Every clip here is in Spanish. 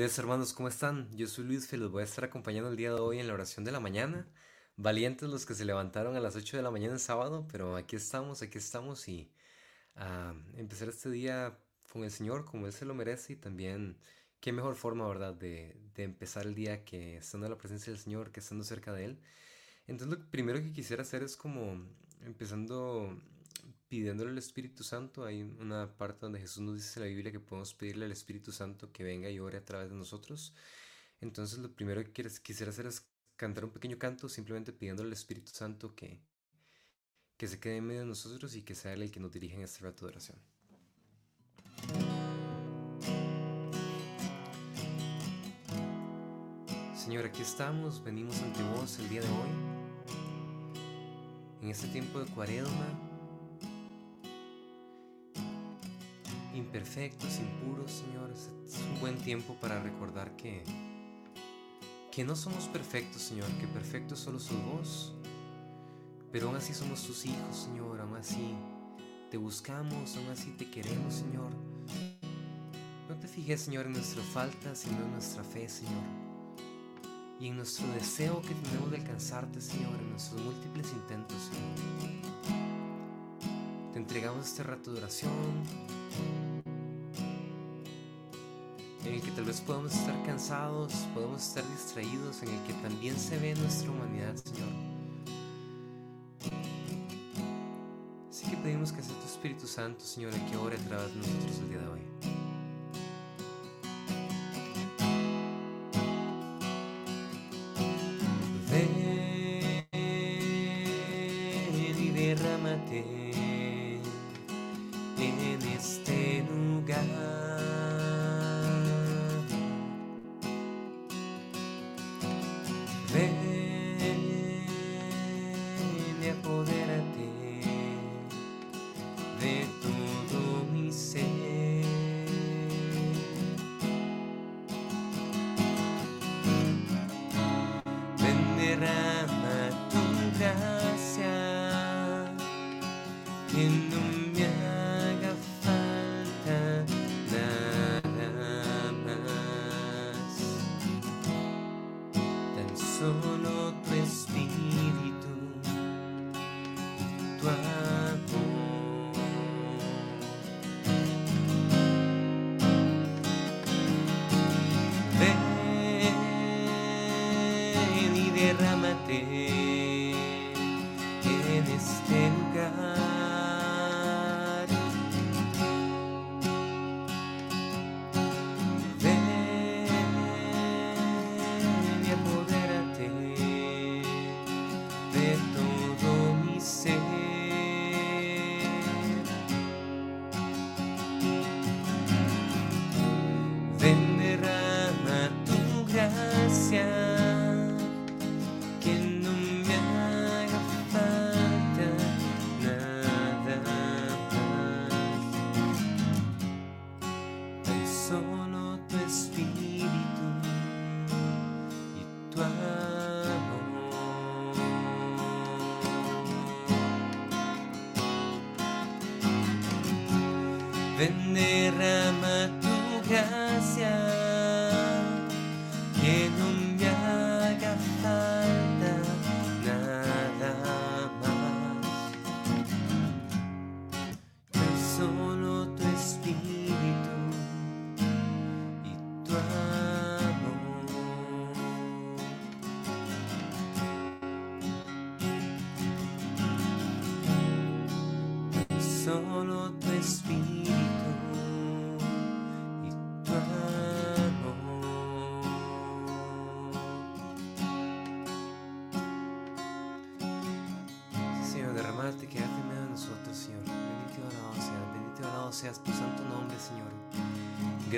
Hermanos, ¿cómo están? Yo soy Luis y los voy a estar acompañando el día de hoy en la oración de la mañana. Valientes los que se levantaron a las 8 de la mañana en sábado, pero aquí estamos, aquí estamos y a empezar este día con el Señor como Él se lo merece y también qué mejor forma, ¿verdad?, de, de empezar el día que estando en la presencia del Señor, que estando cerca de Él. Entonces lo primero que quisiera hacer es como empezando pidiéndole al Espíritu Santo. Hay una parte donde Jesús nos dice en la Biblia que podemos pedirle al Espíritu Santo que venga y ore a través de nosotros. Entonces lo primero que quisiera hacer es cantar un pequeño canto simplemente pidiéndole al Espíritu Santo que, que se quede en medio de nosotros y que sea Él el que nos dirija en este rato de oración. Señor, aquí estamos, venimos ante vos el día de hoy, en este tiempo de cuaresma imperfectos, impuros, Señor. Es un buen tiempo para recordar que, que no somos perfectos, Señor, que perfecto solo sos vos. Pero aún así somos tus hijos, Señor, aún así te buscamos, aún así te queremos, Señor. No te fijes, Señor, en nuestra falta, sino en nuestra fe, Señor. Y en nuestro deseo que tenemos de alcanzarte, Señor, en nuestros múltiples intentos, Señor. Te entregamos este rato de oración, en el que tal vez podamos estar cansados, podemos estar distraídos, en el que también se ve nuestra humanidad, Señor. Así que pedimos que sea tu Espíritu Santo, Señor, el que ore a través de nosotros el día de hoy. Ven y derrámate. Ven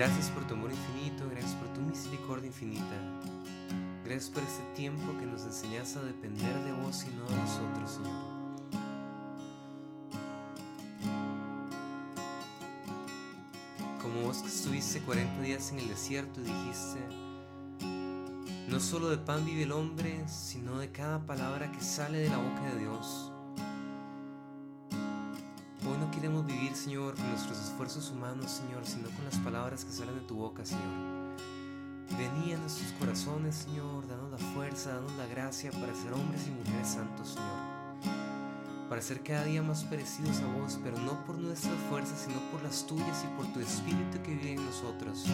Gracias por tu amor infinito, gracias por tu misericordia infinita. Gracias por este tiempo que nos enseñas a depender de vos y no de nosotros, Señor. Como vos que estuviste 40 días en el desierto y dijiste, no solo de pan vive el hombre, sino de cada palabra que sale de la boca de Dios. No queremos vivir, Señor, con nuestros esfuerzos humanos, Señor, sino con las palabras que salen de tu boca, Señor. Vení a nuestros corazones, Señor, danos la fuerza, danos la gracia para ser hombres y mujeres santos, Señor. Para ser cada día más parecidos a vos, pero no por nuestras fuerzas, sino por las tuyas y por tu Espíritu que vive en nosotros.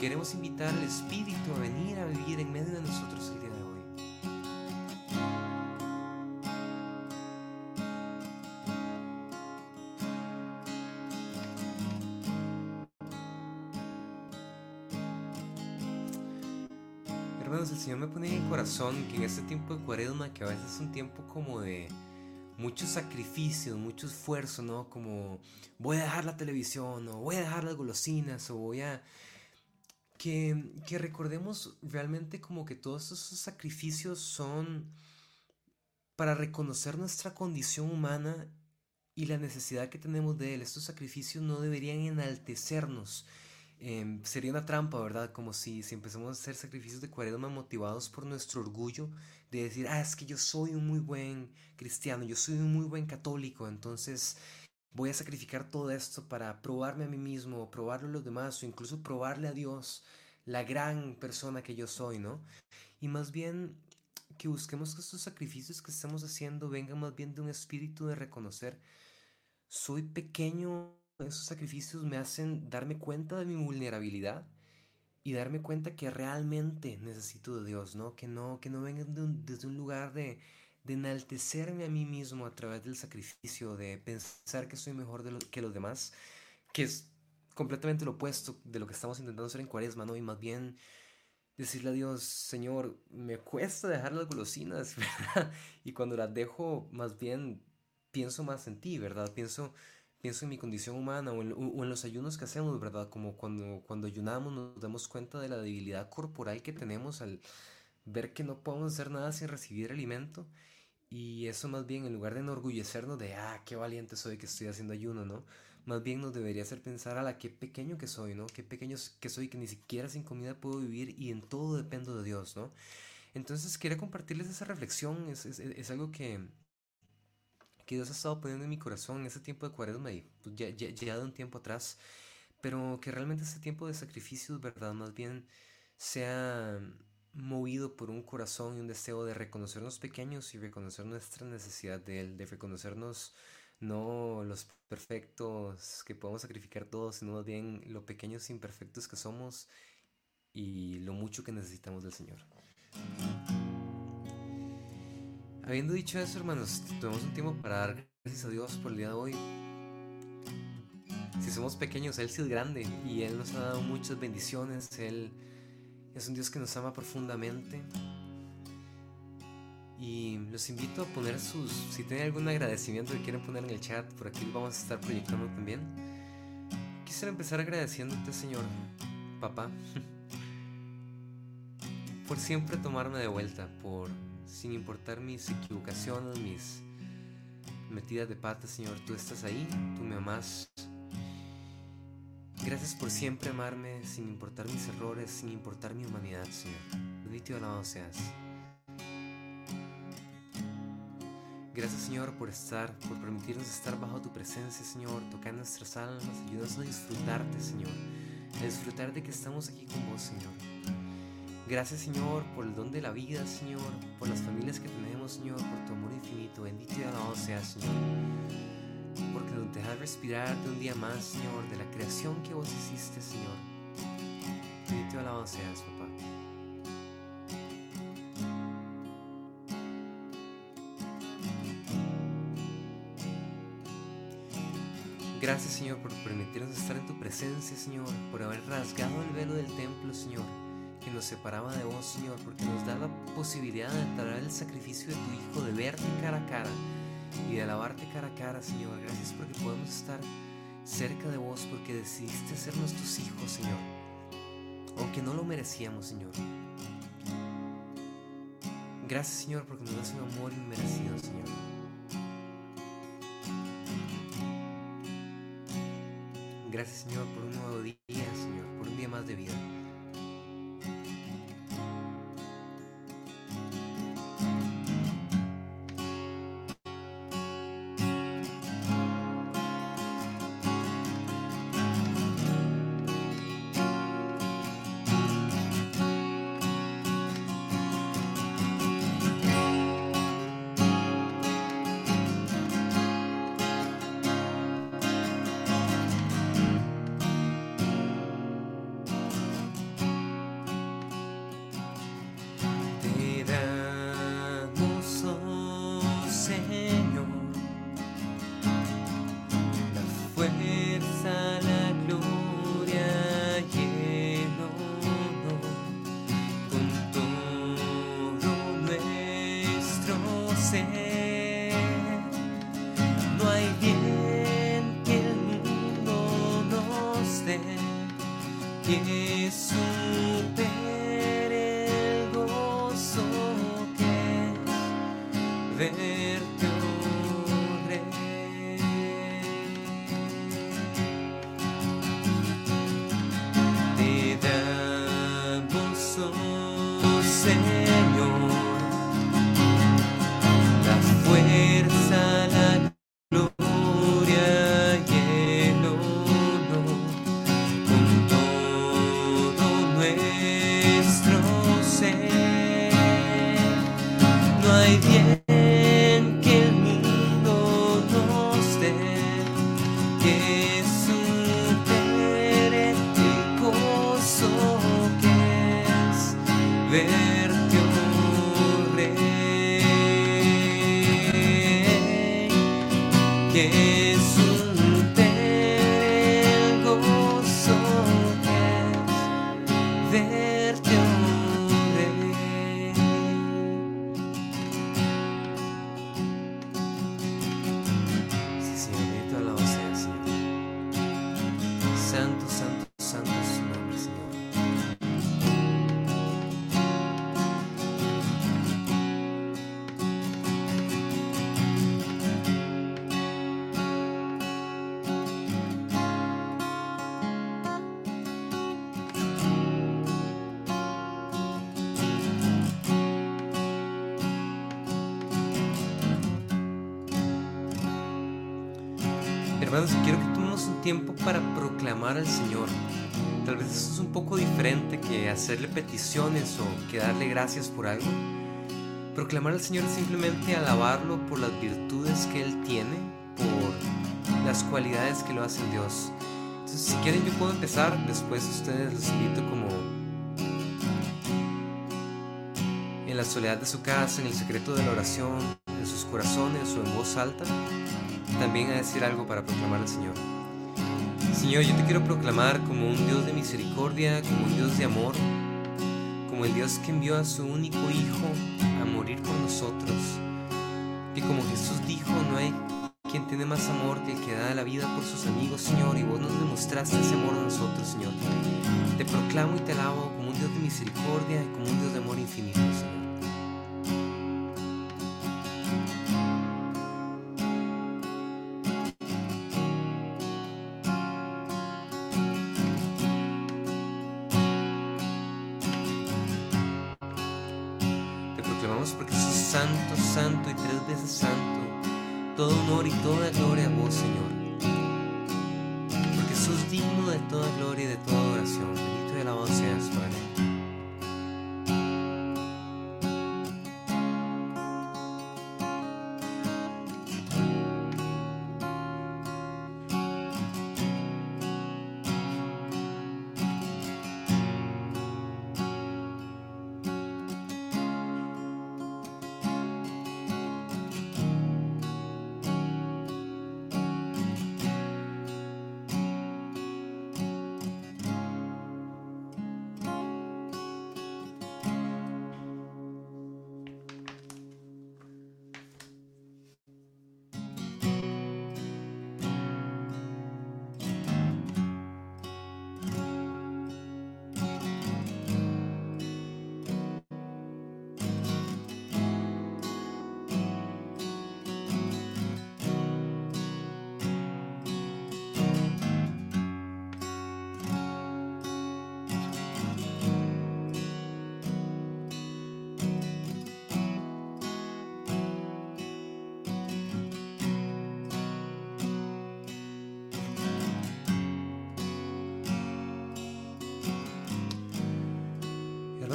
Queremos invitar al Espíritu a venir a vivir en medio de nosotros el día corazón que en este tiempo de cuaresma, que a veces es un tiempo como de mucho sacrificio, mucho esfuerzo, ¿no? Como voy a dejar la televisión, o voy a dejar las golosinas, o voy a que, recordemos realmente como que todos esos sacrificios son para reconocer nuestra condición humana y la necesidad que tenemos de Él. Estos sacrificios no deberían enaltecernos. Em, sería una trampa, ¿verdad? Como si, si empezamos a hacer sacrificios de cuaresma motivados por nuestro orgullo de decir, ah, es que yo soy un muy buen cristiano, yo soy un muy buen católico, entonces voy a sacrificar todo esto para probarme a mí mismo, probarle a los demás o incluso probarle a Dios la gran persona que yo soy, ¿no? Y más bien que busquemos que estos sacrificios que estamos haciendo vengan más bien de un espíritu de reconocer, soy pequeño, esos sacrificios me hacen darme cuenta de mi vulnerabilidad y darme cuenta que realmente necesito de Dios, ¿no? Que no, que no vengan desde un lugar de, de enaltecerme a mí mismo a través del sacrificio, de pensar que soy mejor de que los demás, que es completamente lo opuesto de lo que estamos intentando hacer en cuaresma, ¿no? Y más bien decirle a Dios, Señor, me cuesta dejar las golosinas, ¿verdad? Y cuando las dejo, más bien pienso más en ti, ¿verdad? Pienso, pienso en mi condición humana o en, los ayunos que hacemos, ¿verdad? Como cuando, cuando ayunamos nos damos cuenta de la debilidad corporal que tenemos al ver que no podemos hacer nada sin recibir alimento y eso más bien, en lugar de enorgullecernos de, ah, qué valiente soy que estoy haciendo ayuno, ¿no? Más bien nos debería hacer pensar a la qué pequeño que soy, ¿no? Qué pequeño que soy que ni siquiera sin comida puedo vivir y en todo dependo de Dios, ¿no? Entonces quería compartirles esa reflexión, es, es, es algo que, que Dios ha estado poniendo en mi corazón en ese tiempo de cuaresma y pues, ya, ya, ya de un tiempo atrás, pero que realmente ese tiempo de sacrificios, ¿verdad? Más bien sea movido por un corazón y un deseo de reconocernos pequeños y reconocer nuestra necesidad de Él, de reconocernos no los perfectos que podemos sacrificar todos, sino más bien lo pequeños e imperfectos que somos y lo mucho que necesitamos del Señor. Habiendo dicho eso, hermanos, tenemos un tiempo para dar gracias a Dios por el día de hoy. Si somos pequeños, Él sí es grande y Él nos ha dado muchas bendiciones. Él es un Dios que nos ama profundamente. Y los invito a poner sus, si tienen algún agradecimiento que quieren poner en el chat, por aquí vamos a estar proyectando también. Quisiera empezar agradeciéndote, Señor, papá, por siempre tomarme de vuelta, por, sin importar mis equivocaciones, mis metidas de pata, Señor, tú estás ahí, tú me amas, Gracias por siempre amarme sin importar mis errores, sin importar mi humanidad, Señor. Bendito y alabado seas. Gracias, Señor, por estar, por permitirnos estar bajo tu presencia, Señor, tocar nuestras almas, ayúdanos a disfrutarte, Señor, a disfrutar de que estamos aquí con vos, Señor. Gracias, Señor, por el don de la vida, Señor, por las familias que tenemos, Señor, por tu amor infinito. Bendito y alabado seas, Señor porque nos dejas respirar de un día más, Señor, de la creación que vos hiciste, Señor. Bendito y alabado seas, papá. Gracias, Señor, por permitirnos estar en tu presencia, Señor, por haber rasgado el velo del templo, Señor, que nos separaba de vos, Señor, porque nos da la posibilidad de traer el sacrificio de tu Hijo, de verte cara a cara y de alabarte cara a cara, Señor. Gracias porque podemos estar cerca de vos porque decidiste ser nuestros hijos, Señor. Aunque no lo merecíamos, Señor. Gracias, Señor, porque nos das un amor inmerecido, Señor. Gracias, Señor, por un nuevo día, Señor, por un día más de vida. Hermanos, quiero que tomemos un tiempo para proclamar al Señor. Tal vez eso es un poco diferente que hacerle peticiones o que darle gracias por algo. Proclamar al Señor es simplemente alabarlo por las virtudes que Él tiene, por las cualidades que lo hacen Dios. Entonces, si quieren, yo puedo empezar. Después, ustedes los invito como en la soledad de su casa, en el secreto de la oración, en sus corazones o en voz alta también a decir algo para proclamar al Señor. Señor, yo te quiero proclamar como un Dios de misericordia, como un Dios de amor, como el Dios que envió a su único Hijo a morir por nosotros. Que como Jesús dijo, no hay quien tiene más amor que el que da la vida por sus amigos, Señor, y vos nos demostraste ese amor a nosotros, Señor. Te proclamo y te alabo como un Dios de misericordia y como un Dios de amor infinito, Señor.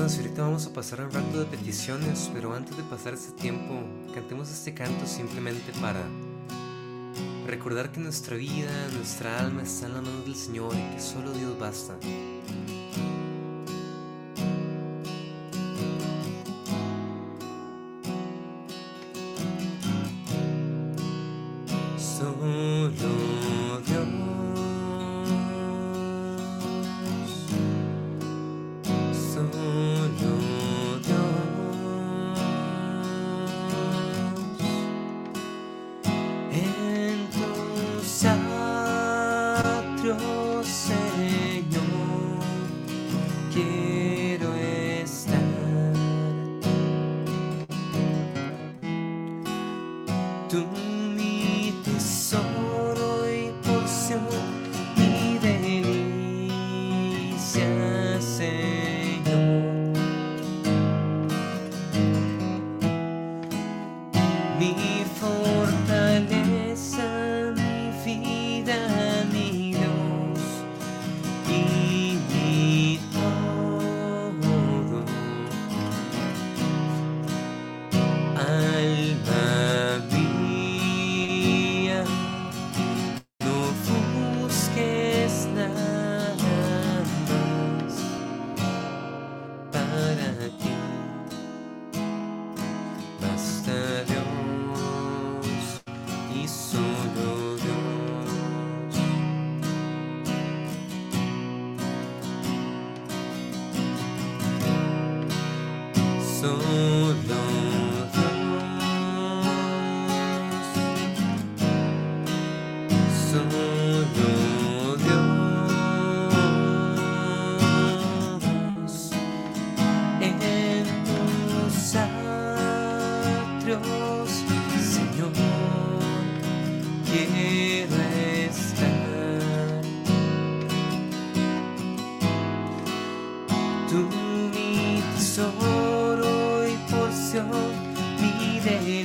Ahorita vamos a pasar un rato de peticiones, pero antes de pasar este tiempo, cantemos este canto simplemente para recordar que nuestra vida, nuestra alma está en la mano del Señor y que solo Dios basta. Grazie.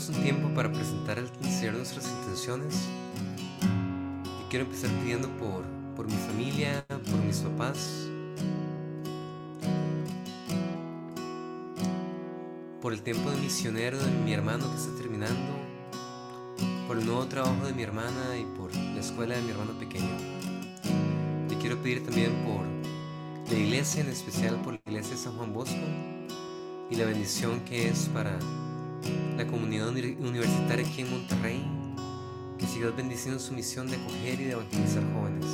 Tomemos un tiempo para presentar al Señor nuestras intenciones. Y quiero empezar pidiendo por, por mi familia, por mis papás, por el tiempo de misionero de mi hermano que está terminando, por el nuevo trabajo de mi hermana y por la escuela de mi hermano pequeño. Y quiero pedir también por la iglesia, en especial por la iglesia de San Juan Bosco y la bendición que es para la comunidad universitaria aquí en Monterrey, que siga bendiciendo su misión de acoger y de evangelizar jóvenes.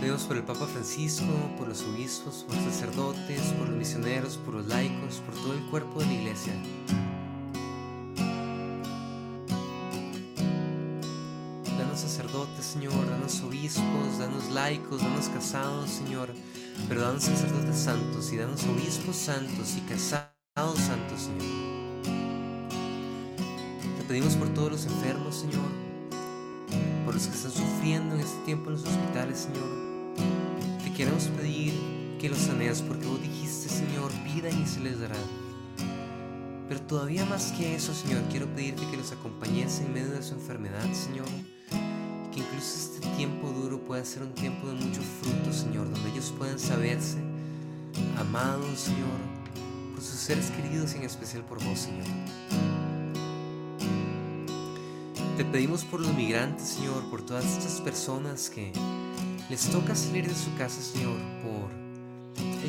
Pedimos por el Papa Francisco, por los obispos, por los sacerdotes, por los misioneros, por los laicos, por todo el cuerpo de la iglesia. Danos sacerdotes, Señor, danos obispos, danos laicos, danos casados, Señor, pero danos sacerdotes santos y danos obispos santos y casados Santo, Señor. Te pedimos por todos los enfermos, Señor, por los que están sufriendo en este tiempo en los hospitales, Señor. Te queremos pedir que los saneas porque vos dijiste, Señor, pidan y se les dará. Pero todavía más que eso, Señor, quiero pedirte que los acompañes en medio de su enfermedad, Señor. Que incluso este tiempo duro pueda ser un tiempo de mucho fruto, Señor, donde ellos puedan saberse amados, Señor, sus seres queridos y en especial por vos, Señor. Te pedimos por los migrantes, Señor, por todas estas personas que les toca salir de su casa, Señor, por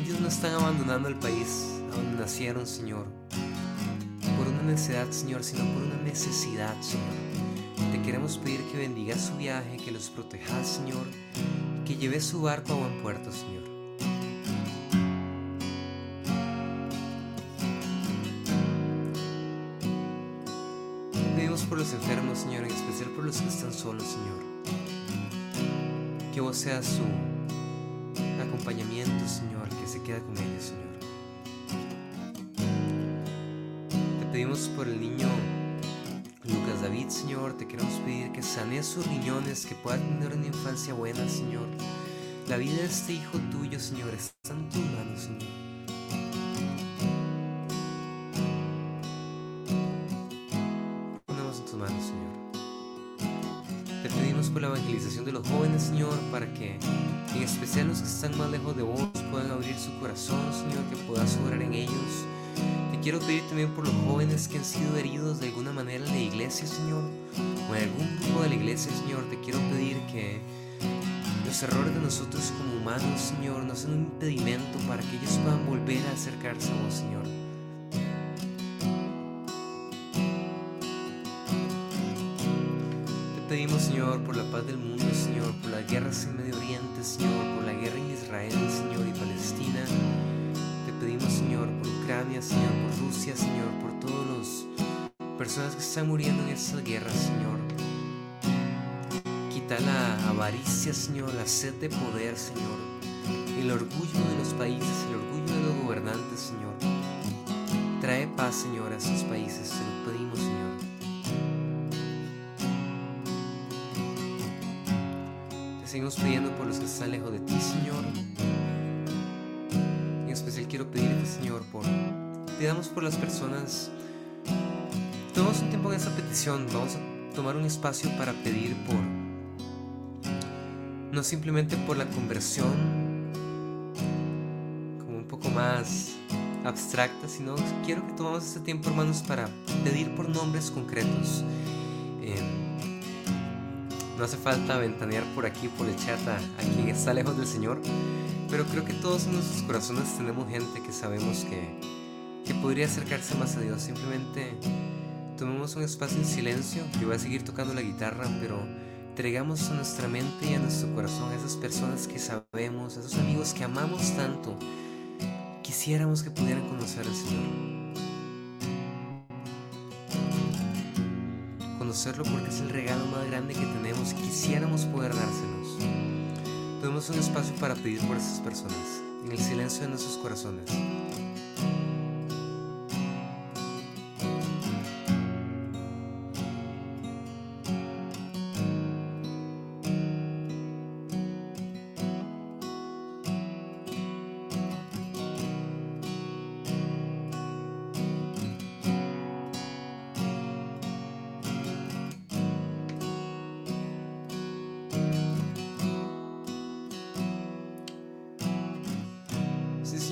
ellos no están abandonando el país donde nacieron, Señor, por una necesidad, Señor, sino por una necesidad, Señor. Te queremos pedir que bendiga su viaje, que los protejas, Señor, que lleve su barco a buen puerto, Señor. Por los enfermos, Señor, en especial por los que están solos, Señor. Que vos seas su acompañamiento, Señor, que se queda con ellos, Señor. Te pedimos por el niño Lucas David, Señor, te queremos pedir que sane sus riñones, que pueda tener una infancia buena, Señor. La vida de este hijo tuyo, Señor, está en tus manos, Señor. Evangelización de los jóvenes, Señor, para que en especial los que están más lejos de vos puedan abrir su corazón, Señor, que puedas obrar en ellos. Te quiero pedir también por los jóvenes que han sido heridos de alguna manera en la iglesia, Señor, o en algún grupo de la iglesia, Señor. Te quiero pedir que los errores de nosotros como humanos, Señor, no sean un impedimento para que ellos puedan volver a acercarse a vos, Señor. Pedimos, Señor, por la paz del mundo, Señor, por las guerras en Medio Oriente, Señor, por la guerra en Israel, Señor, y Palestina. Te pedimos, Señor, por Ucrania, Señor, por Rusia, Señor, por todas las personas que están muriendo en estas guerras, Señor. Quita la avaricia, Señor, la sed de poder, Señor. El orgullo de los países, el orgullo de los gobernantes, Señor. Trae paz, Señor, a esos países, te lo pedimos, Señor. Seguimos pidiendo por los que están lejos de ti, Señor. En especial quiero pedirte, Señor, por... Pidamos por las personas... Tomamos un tiempo en esa petición, vamos a tomar un espacio para pedir por no simplemente por la conversión como un poco más abstracta, sino quiero que tomemos este tiempo, hermanos, para pedir por nombres concretos. No hace falta ventanear por aquí, por el chat, a, quien está lejos del Señor, pero creo que todos en nuestros corazones tenemos gente que sabemos que, que podría acercarse más a Dios. Simplemente tomemos un espacio en silencio. Yo voy a seguir tocando la guitarra, pero Entregamos a nuestra mente y a nuestro corazón a esas personas que sabemos, a esos amigos que amamos tanto. Quisiéramos que pudieran conocer al Señor. Conocerlo porque es el regalo más grande que tenemos y quisiéramos poder dárselos. Tenemos un espacio para pedir por esas personas, en el silencio de nuestros corazones.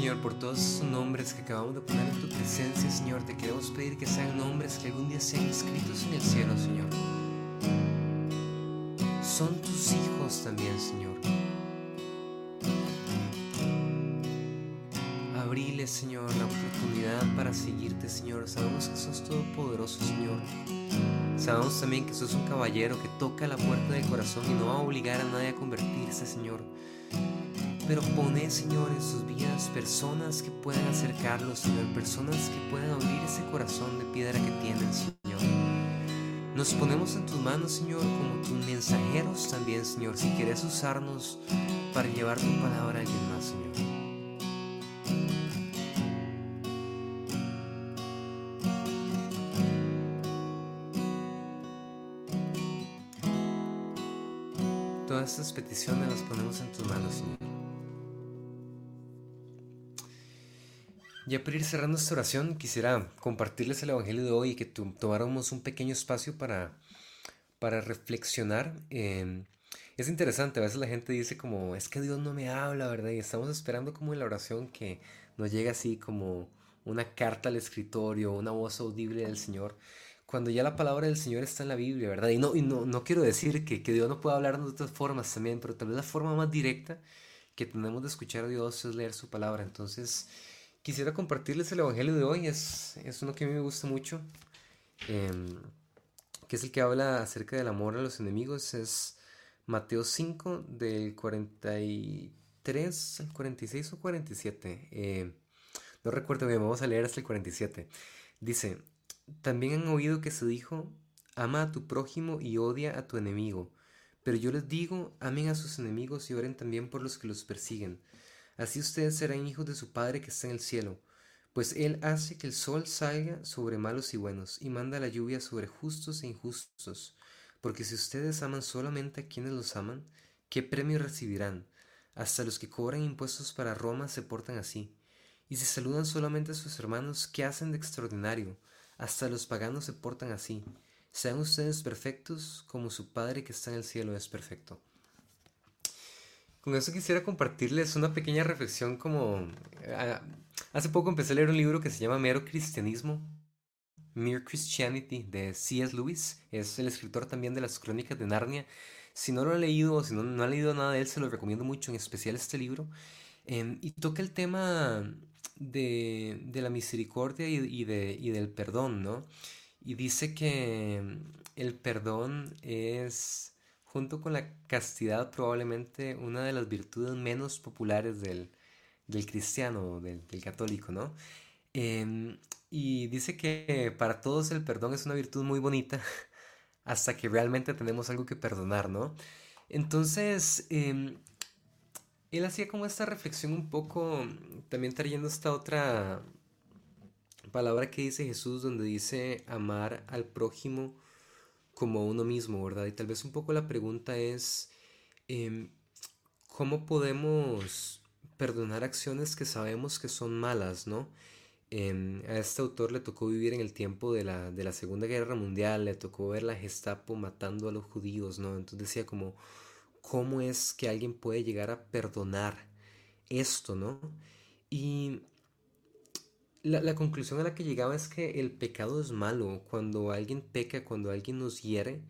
Por todos esos nombres que acabamos de poner en tu presencia, Señor. Te queremos pedir que sean nombres que algún día sean escritos en el cielo, Señor. Son tus hijos también, Señor. Abrile, Señor, la oportunidad para seguirte, Señor. Sabemos que sos todopoderoso, Señor. Sabemos también que sos un caballero que toca la puerta del corazón y no va a obligar a nadie a convertirse, Señor pero pone, Señor, en sus vidas personas que puedan acercarlos, Señor, personas que puedan abrir ese corazón de piedra que tienen, Señor. Nos ponemos en tus manos, Señor, como tus mensajeros también, Señor, si quieres usarnos para llevar tu palabra a alguien más, Señor. Todas estas peticiones las ponemos en tus manos, Señor. Ya para ir cerrando esta oración, quisiera compartirles el Evangelio de hoy y que tomáramos un pequeño espacio para, para reflexionar. Em, es interesante, a veces la gente dice como, es que Dios no me habla, ¿verdad? Y estamos esperando como en la oración que nos llegue así como una carta al escritorio, una voz audible del Señor, cuando ya la palabra del Señor está en la Biblia, ¿verdad? Y no, no, no quiero decir que, que Dios no pueda hablarnos de otras formas también, pero tal vez la forma más directa que tenemos de escuchar a Dios es leer su palabra. Entonces, quisiera compartirles el Evangelio de hoy. Es, uno que a mí me gusta mucho, em, que es el que habla acerca del amor a los enemigos. Es Mateo 5, del 43 al 46 o 47. Eh, no recuerdo bien, vamos a leer hasta el 47. Dice, también han oído que se dijo, ama a tu prójimo y odia a tu enemigo. Pero yo les digo, amen a sus enemigos y oren también por los que los persiguen Así ustedes serán hijos de su Padre que está en el cielo, pues Él hace que el sol salga sobre malos y buenos, y manda la lluvia sobre justos e injustos. Porque si ustedes aman solamente a quienes los aman, ¿qué premio recibirán? Hasta los que cobran impuestos para Roma se portan así. Y si saludan solamente a sus hermanos, ¿qué hacen de extraordinario? Hasta los paganos se portan así. Sean ustedes perfectos como su Padre que está en el cielo es perfecto. Con eso quisiera compartirles una pequeña reflexión como... Ah, hace poco empecé a leer un libro que se llama Mero Cristianismo, Mere Christianity, de C.S. Lewis. Es el escritor también de las crónicas de Narnia. Si no lo ha leído o si no, no ha leído nada de él, se lo recomiendo mucho, en especial este libro. Em, y toca el tema de, de la misericordia y, y, de, y del perdón, ¿no? Y dice que el perdón es junto con la castidad probablemente una de las virtudes menos populares del, cristiano, del, del, católico, ¿no? Em, y dice que para todos el perdón es una virtud muy bonita hasta que realmente tenemos algo que perdonar, ¿no? Entonces, em, él hacía como esta reflexión un poco, también trayendo esta otra palabra que dice Jesús, donde dice amar al prójimo como uno mismo, ¿verdad? Y tal vez un poco la pregunta es, em, ¿cómo podemos perdonar acciones que sabemos que son malas, ¿no? Em, a este autor le tocó vivir en el tiempo de la, de la Segunda Guerra Mundial, le tocó ver la Gestapo matando a los judíos, ¿no? Entonces decía como, ¿cómo es que alguien puede llegar a perdonar esto, ¿no? Y la, la, conclusión a la que llegaba es que el pecado es malo. Cuando alguien peca, cuando alguien nos hiere,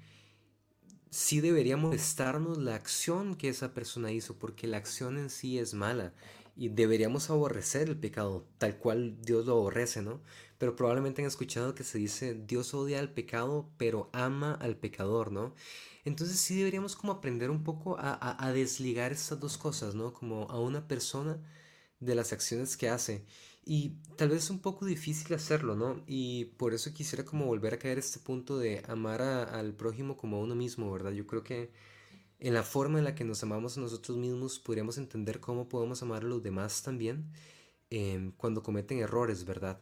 sí debería molestarnos la acción que esa persona hizo, porque la acción en sí es mala. Y deberíamos aborrecer el pecado, tal cual Dios lo aborrece, ¿no? Pero probablemente han escuchado que se dice, Dios odia al pecado, pero ama al pecador, ¿no? Entonces sí deberíamos como aprender un poco a, a desligar estas dos cosas, ¿no? Como a una persona de las acciones que hace. Y tal vez es un poco difícil hacerlo, ¿no? Y por eso quisiera como volver a caer a este punto de amar al prójimo como a uno mismo, ¿verdad? Yo creo que en la forma en la que nos amamos a nosotros mismos podríamos entender cómo podemos amar a los demás también em, cuando cometen errores, ¿verdad?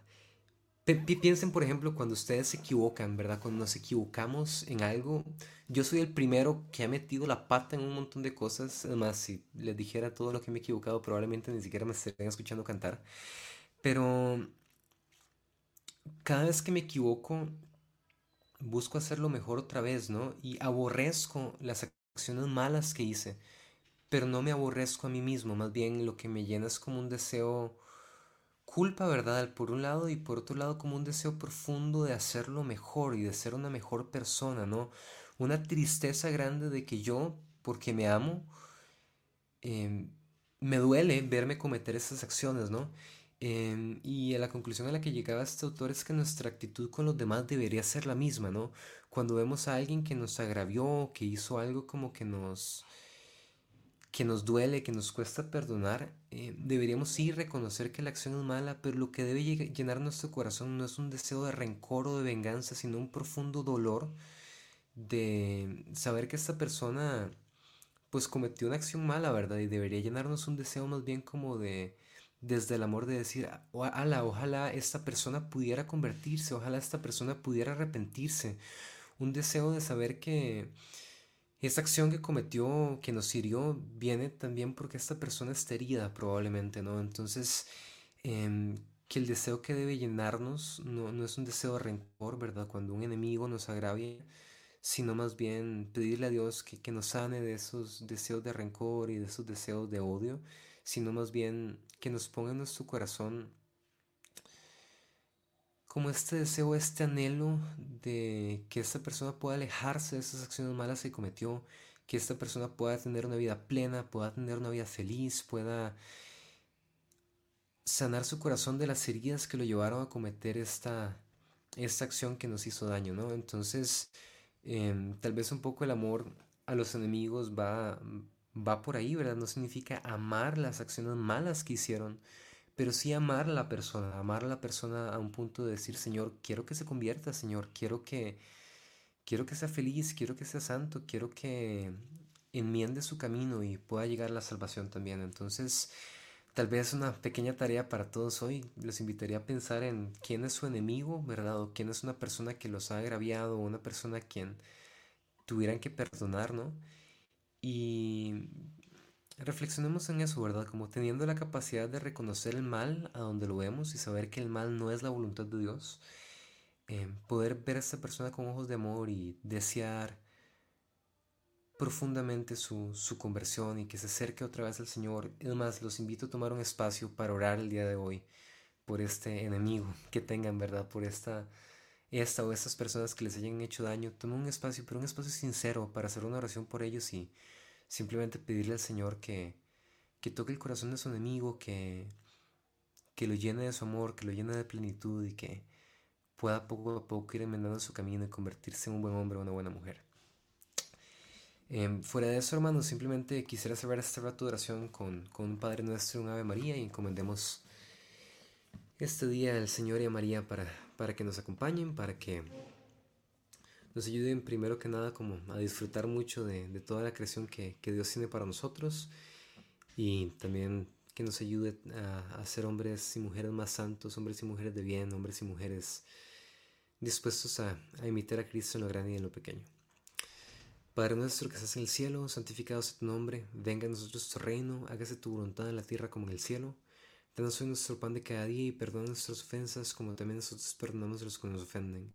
piensen, por ejemplo, cuando ustedes se equivocan, ¿verdad? Cuando nos equivocamos en algo, yo soy el primero que ha metido la pata en un montón de cosas. Además, si les dijera todo lo que me he equivocado, probablemente ni siquiera me estarían escuchando cantar. Pero cada vez que me equivoco, busco hacerlo mejor otra vez, ¿no? Y aborrezco las acciones malas que hice, pero no me aborrezco a mí mismo, más bien lo que me llena es como un deseo, culpa, ¿verdad? Por un lado y por otro lado como un deseo profundo de hacerlo mejor y de ser una mejor persona, ¿no? Una tristeza grande de que yo, porque me amo, em, me duele verme cometer esas acciones, ¿no? Em, y a la conclusión a la que llegaba este autor es que nuestra actitud con los demás debería ser la misma, ¿no? Cuando vemos a alguien que nos agravió, que hizo algo como que nos que nos duele, que nos cuesta perdonar, eh, deberíamos sí reconocer que la acción es mala, pero lo que debe llenar nuestro corazón no es un deseo de rencor o de venganza, sino un profundo dolor de saber que esta persona pues cometió una acción mala, ¿verdad? Y debería llenarnos un deseo más bien como de desde el amor de decir, ojalá, ojalá esta persona pudiera convertirse, ojalá esta persona pudiera arrepentirse. Un deseo de saber que esa acción que cometió, que nos hirió, viene también porque esta persona está herida probablemente, ¿no? Entonces, em, que el deseo que debe llenarnos no, no, es un deseo de rencor, ¿verdad? Cuando un enemigo nos agravia, sino más bien pedirle a Dios que, que nos sane de esos deseos de rencor y de esos deseos de odio sino más bien que nos ponga en nuestro corazón como este deseo, este anhelo de que esta persona pueda alejarse de esas acciones malas que cometió, que esta persona pueda tener una vida plena, pueda tener una vida feliz, pueda sanar su corazón de las heridas que lo llevaron a cometer esta, esta acción que nos hizo daño, ¿no? Entonces, em, tal vez un poco el amor a los enemigos va, va por ahí, ¿verdad? No significa amar las acciones malas que hicieron, pero sí amar a la persona, amar a la persona a un punto de decir, Señor, quiero que se convierta, Señor, quiero que quiero que sea feliz, quiero que sea santo, quiero que enmiende su camino y pueda llegar a la salvación también. Entonces, tal vez una pequeña tarea para todos hoy. Les invitaría a pensar en quién es su enemigo, ¿verdad? O quién es una persona que los ha agraviado, una persona a quien tuvieran que perdonar, ¿no? Y reflexionemos en eso, ¿verdad? Como teniendo la capacidad de reconocer el mal a donde lo vemos y saber que el mal no es la voluntad de Dios. Eh, poder ver a esta persona con ojos de amor y desear profundamente su, su, conversión y que se acerque otra vez al Señor. Es más, los invito a tomar un espacio para orar el día de hoy por este enemigo que tengan, ¿verdad? Por esta esta o estas personas que les hayan hecho daño, toma un espacio, pero un espacio sincero para hacer una oración por ellos y simplemente pedirle al Señor que, que toque el corazón de su enemigo, que, que lo llene de su amor, que lo llene de plenitud y que pueda poco a poco ir enmendando su camino y convertirse en un buen hombre o una buena mujer. Em, fuera de eso, hermanos, simplemente quisiera cerrar este rato de oración con, con un Padre Nuestro y un Ave María y encomendemos este día al Señor y a María para, para que nos acompañen, para que nos ayuden primero que nada como a disfrutar mucho de, toda la creación que, Dios tiene para nosotros y también que nos ayude a, ser hombres y mujeres más santos, hombres y mujeres de bien, hombres y mujeres dispuestos a, a imitar a Cristo en lo grande y en lo pequeño. Padre nuestro que estás en el cielo, santificado sea tu nombre, venga a nosotros tu reino, hágase tu voluntad en la tierra como en el cielo. Danos hoy nuestro pan de cada día y perdona nuestras ofensas como también nosotros perdonamos a los que nos ofenden.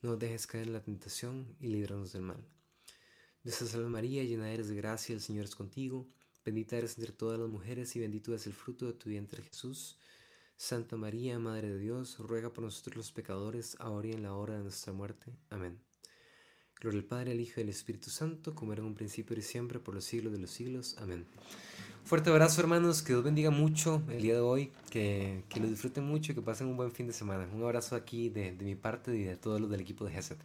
No dejes caer en la tentación y líbranos del mal. Dios te salve María, llena eres de gracia, el Señor es contigo. Bendita eres entre todas las mujeres y bendito es el fruto de tu vientre Jesús. Santa María, Madre de Dios, ruega por nosotros los pecadores, ahora y en la hora de nuestra muerte. Amén. Gloria al Padre, al Hijo y al Espíritu Santo, como era en un principio y siempre, por los siglos de los siglos. Amén. Fuerte abrazo, hermanos. Que Dios bendiga mucho el día de hoy. Que, lo disfruten mucho y que pasen un buen fin de semana. Un abrazo aquí de, mi parte y de todos los del equipo de GESET.